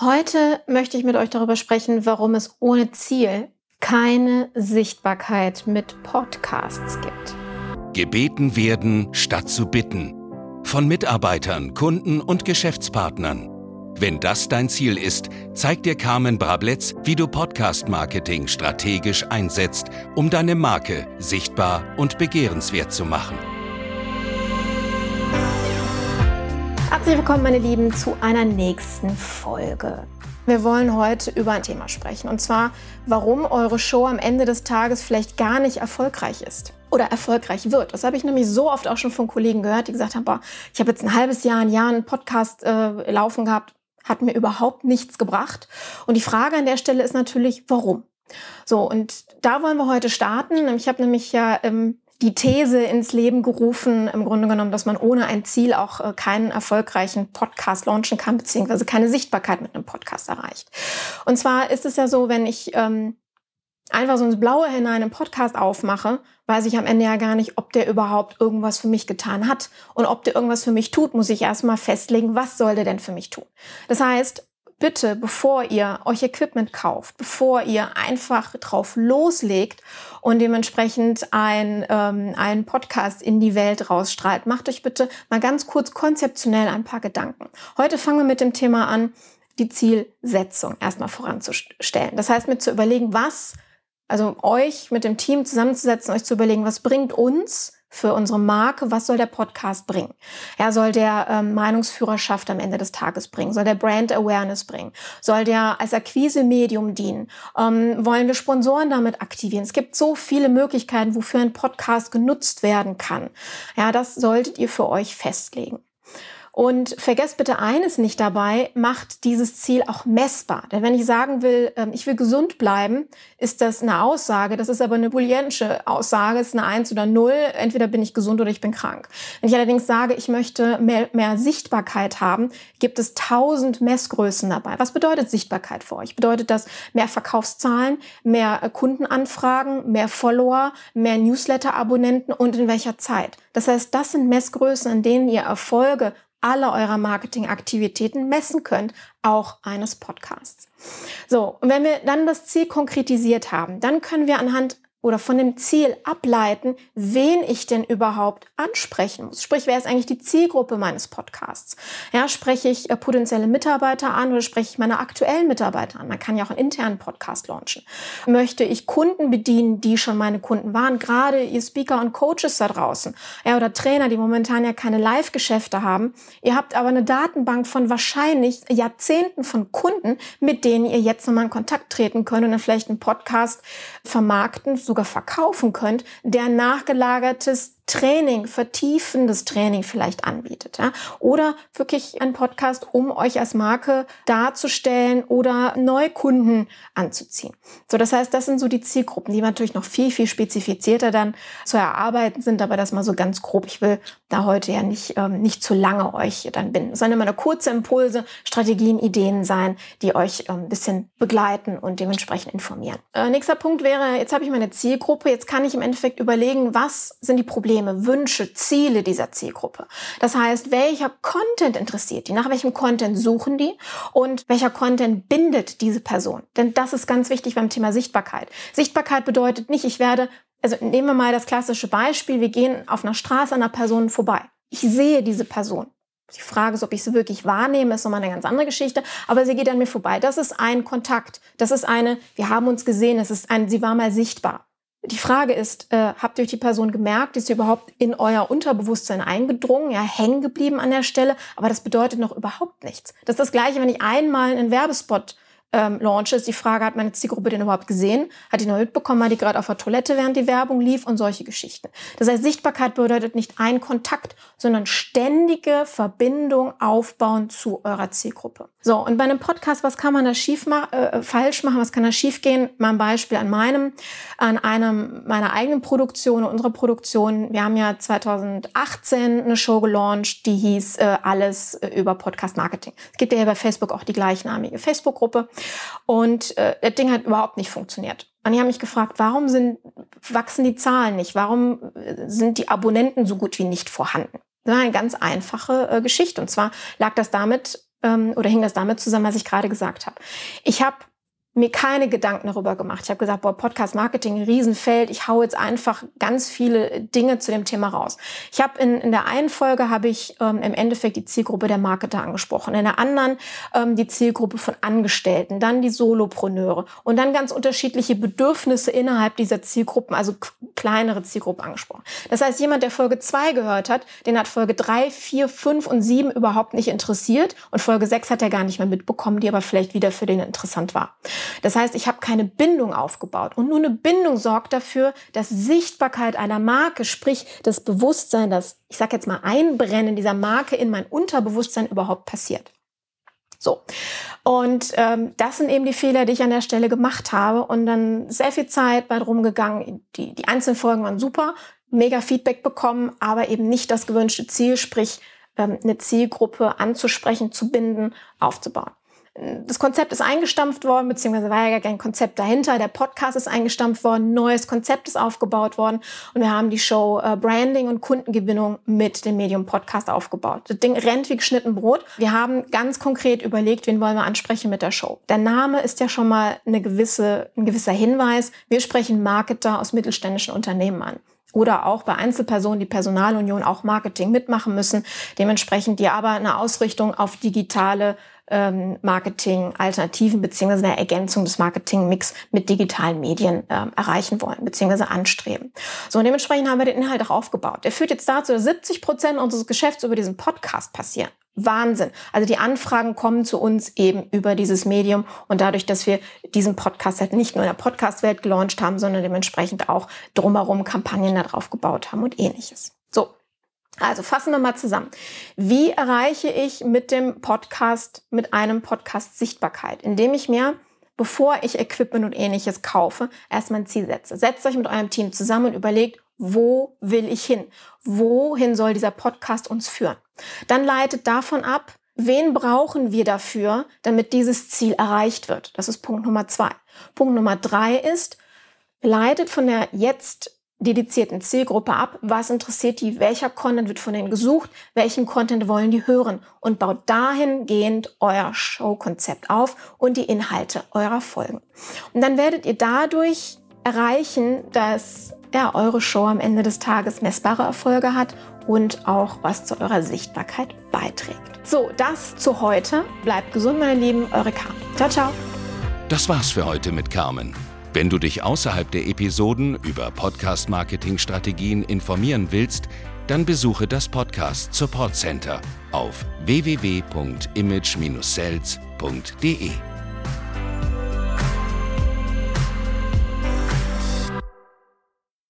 Heute möchte ich mit euch darüber sprechen, warum es ohne Ziel keine Sichtbarkeit mit Podcasts gibt. Gebeten werden statt zu bitten. Von Mitarbeitern, Kunden und Geschäftspartnern. Wenn das dein Ziel ist, zeigt dir Carmen Brabletz, wie du Podcast-Marketing strategisch einsetzt, um deine Marke sichtbar und begehrenswert zu machen. Herzlich willkommen, meine Lieben, zu einer nächsten Folge. Wir wollen heute über ein Thema sprechen, und zwar, warum eure Show am Ende des Tages vielleicht gar nicht erfolgreich ist oder erfolgreich wird. Das habe ich nämlich so oft auch schon von Kollegen gehört, die gesagt haben, boah, ich habe jetzt ein halbes Jahr, ein Jahr einen Podcast äh, laufen gehabt, hat mir überhaupt nichts gebracht. Und die Frage an der Stelle ist natürlich, warum? So, und da wollen wir heute starten. Ich habe nämlich ja ähm, die These ins Leben gerufen, im Grunde genommen, dass man ohne ein Ziel auch äh, keinen erfolgreichen Podcast launchen kann, beziehungsweise keine Sichtbarkeit mit einem Podcast erreicht. Und zwar ist es ja so, wenn ich ähm, einfach so ins Blaue hinein einen Podcast aufmache, weiß ich am Ende ja gar nicht, ob der überhaupt irgendwas für mich getan hat. Und ob der irgendwas für mich tut, muss ich erstmal festlegen, was soll der denn für mich tun. Das heißt, bitte, bevor ihr euch Equipment kauft, bevor ihr einfach drauf loslegt und dementsprechend ein, ähm, einen Podcast in die Welt rausstrahlt, macht euch bitte mal ganz kurz konzeptionell ein paar Gedanken. Heute fangen wir mit dem Thema an, die Zielsetzung erstmal voranzustellen. Das heißt, mit zu überlegen, was, also euch mit dem Team zusammenzusetzen, euch zu überlegen, was bringt uns für unsere Marke, was soll der Podcast bringen? Ja, soll der ähm, Meinungsführerschaft am Ende des Tages bringen? Soll der Brand Awareness bringen? Soll der als Akquise-Medium dienen? Ähm, wollen wir Sponsoren damit aktivieren? Es gibt so viele Möglichkeiten, wofür ein Podcast genutzt werden kann. Ja, das solltet ihr für euch festlegen. Und vergesst bitte eines nicht dabei, macht dieses Ziel auch messbar. Denn wenn ich sagen will, ähm, ich will gesund bleiben, ist das eine Aussage. Das ist aber eine booleanische Aussage. Es ist eine Eins oder Null. Entweder bin ich gesund oder ich bin krank. Wenn ich allerdings sage, ich möchte mehr, mehr Sichtbarkeit haben, gibt es tausend Messgrößen dabei. Was bedeutet Sichtbarkeit für euch? Bedeutet das mehr Verkaufszahlen, mehr äh, Kundenanfragen, mehr Follower, mehr Newsletter-Abonnenten und in welcher Zeit? Das heißt, das sind Messgrößen, in denen ihr Erfolge aller eurer Marketingaktivitäten messen könnt, auch eines Podcasts. So, und wenn wir dann das Ziel konkretisiert haben, dann können wir anhand oder von dem Ziel ableiten, wen ich denn überhaupt ansprechen muss. Sprich, wer ist eigentlich die Zielgruppe meines Podcasts? Ja, spreche ich äh, potenzielle Mitarbeiter an oder spreche ich meine aktuellen Mitarbeiter an? Man kann ja auch einen internen Podcast launchen. Möchte ich Kunden bedienen, die schon meine Kunden waren? Gerade ihr Speaker und Coaches da draußen, ja, oder Trainer, die momentan ja keine Live-Geschäfte haben. Ihr habt aber eine Datenbank von wahrscheinlich Jahrzehnten von Kunden, mit denen ihr jetzt nochmal in Kontakt treten könnt und dann vielleicht einen Podcast vermarkten, sogar verkaufen könnt, der nachgelagertes Training, vertiefendes Training vielleicht anbietet. Ja? Oder wirklich ein Podcast, um euch als Marke darzustellen oder Neukunden anzuziehen. So, das heißt, das sind so die Zielgruppen, die natürlich noch viel, viel spezifizierter dann zu erarbeiten sind, aber das mal so ganz grob. Ich will da heute ja nicht, ähm, nicht zu lange euch dann binden. Es sollen immer nur kurze Impulse, Strategien, Ideen sein, die euch ähm, ein bisschen begleiten und dementsprechend informieren. Äh, nächster Punkt wäre, jetzt habe ich meine Zielgruppe, jetzt kann ich im Endeffekt überlegen, was sind die Probleme, Probleme, Wünsche, Ziele dieser Zielgruppe. Das heißt, welcher Content interessiert die? Nach welchem Content suchen die? Und welcher Content bindet diese Person? Denn das ist ganz wichtig beim Thema Sichtbarkeit. Sichtbarkeit bedeutet nicht, ich werde, also nehmen wir mal das klassische Beispiel, wir gehen auf einer Straße an einer Person vorbei. Ich sehe diese Person. Die Frage ist, ob ich sie wirklich wahrnehme, ist nochmal eine ganz andere Geschichte. Aber sie geht an mir vorbei. Das ist ein Kontakt. Das ist eine, wir haben uns gesehen. Es ist ein, sie war mal sichtbar. Die Frage ist, äh, habt ihr euch die Person gemerkt? Ist sie überhaupt in euer Unterbewusstsein eingedrungen, ja, hängen geblieben an der Stelle? Aber das bedeutet noch überhaupt nichts. Das ist das Gleiche, wenn ich einmal einen Werbespot ähm, launche, ist die Frage, hat meine Zielgruppe den überhaupt gesehen? Hat die noch mitbekommen? War die gerade auf der Toilette, während die Werbung lief? Und solche Geschichten. Das heißt, Sichtbarkeit bedeutet nicht ein Kontakt, sondern ständige Verbindung aufbauen zu eurer Zielgruppe. So, und bei einem Podcast, was kann man da schief machen, äh, falsch machen? Was kann da schief gehen? Mal ein Beispiel an meinem, an einem meiner eigenen Produktion, unserer Produktion. Wir haben ja 2018 eine Show gelauncht, die hieß äh, Alles äh, über Podcast Marketing. Es gibt ja bei Facebook auch die gleichnamige Facebook-Gruppe. Und äh, das Ding hat überhaupt nicht funktioniert. Und ich habe mich gefragt, warum sind, wachsen die Zahlen nicht? Warum äh, sind die Abonnenten so gut wie nicht vorhanden? Das war eine ganz einfache äh, Geschichte. Und zwar lag das damit ähm, oder hing das damit zusammen, was ich gerade gesagt habe. Ich habe mir keine Gedanken darüber gemacht. Ich habe gesagt, boah, Podcast Marketing, ein Riesenfeld. Ich hau jetzt einfach ganz viele Dinge zu dem Thema raus. Ich habe in, in der einen Folge habe ich ähm, im Endeffekt die Zielgruppe der Marketer angesprochen, in der anderen ähm, die Zielgruppe von Angestellten, dann die Solopreneure und dann ganz unterschiedliche Bedürfnisse innerhalb dieser Zielgruppen, also kleinere Zielgruppen angesprochen. Das heißt, jemand, der Folge zwei gehört hat, den hat Folge drei, vier, fünf und sieben überhaupt nicht interessiert und Folge sechs hat er gar nicht mehr mitbekommen, die aber vielleicht wieder für den interessant war. Das heißt, ich habe keine Bindung aufgebaut. Und nur eine Bindung sorgt dafür, dass Sichtbarkeit einer Marke, sprich das Bewusstsein, das, ich sage jetzt mal, Einbrennen dieser Marke in mein Unterbewusstsein überhaupt passiert. So. Und ähm, das sind eben die Fehler, die ich an der Stelle gemacht habe. Und dann sehr viel Zeit bei rumgegangen. Die, die einzelnen Folgen waren super, mega Feedback bekommen, aber eben nicht das gewünschte Ziel, sprich ähm, eine Zielgruppe anzusprechen, zu binden, aufzubauen das Konzept ist eingestampft worden, beziehungsweise war ja gar kein Konzept dahinter. Der Podcast ist eingestampft worden, neues Konzept ist aufgebaut worden und wir haben die Show äh, Branding und Kundengewinnung mit dem Medium Podcast aufgebaut. Das Ding rennt wie geschnitten Brot. Wir haben ganz konkret überlegt, wen wollen wir ansprechen mit der Show. Der Name ist ja schon mal eine gewisse, ein gewisser Hinweis. Wir sprechen Marketer aus mittelständischen Unternehmen an oder auch bei Einzelpersonen, die Personalunion auch Marketing mitmachen müssen, dementsprechend die aber eine Ausrichtung auf digitale ähm, Marketing-Alternativen beziehungsweise eine Ergänzung des Marketing-Mix mit digitalen Medien ähm, erreichen wollen beziehungsweise anstreben. So, und dementsprechend haben wir den Inhalt auch aufgebaut. Der führt jetzt dazu, dass 70 Prozent unseres Geschäfts über diesen Podcast passieren. Wahnsinn. Also die Anfragen kommen zu uns eben über dieses Medium und dadurch, dass wir diesen Podcast halt nicht nur in der Podcast-Welt gelauncht haben, sondern dementsprechend auch drumherum Kampagnen darauf gebaut haben und ähnliches. So. Also fassen wir mal zusammen. Wie erreiche ich mit dem Podcast, mit einem Podcast Sichtbarkeit? Indem ich mir, bevor ich Equipment und ähnliches kaufe, erstmal ein Ziel setze. Setzt euch mit eurem Team zusammen und überlegt, wo will ich hin? Wohin soll dieser Podcast uns führen? Dann leitet davon ab, wen brauchen wir dafür, damit dieses Ziel erreicht wird? Das ist Punkt Nummer zwei. Punkt Nummer drei ist, leitet von der jetzt dedizierten Zielgruppe ab, was interessiert die, welcher Content wird von denen gesucht, welchen Content wollen die hören und baut dahingehend euer Showkonzept auf und die Inhalte eurer Folgen. Und dann werdet ihr dadurch erreichen, dass ja, eure Show am Ende des Tages messbare Erfolge hat und auch was zu eurer Sichtbarkeit beiträgt. So, das zu heute. Bleibt gesund, meine Lieben, eure Carmen. Ciao, ciao. Das war's für heute mit Carmen. Wenn du dich außerhalb der Episoden über Podcast-Marketing-Strategien informieren willst, dann besuche das Podcast Support Center auf www.image-sales.de.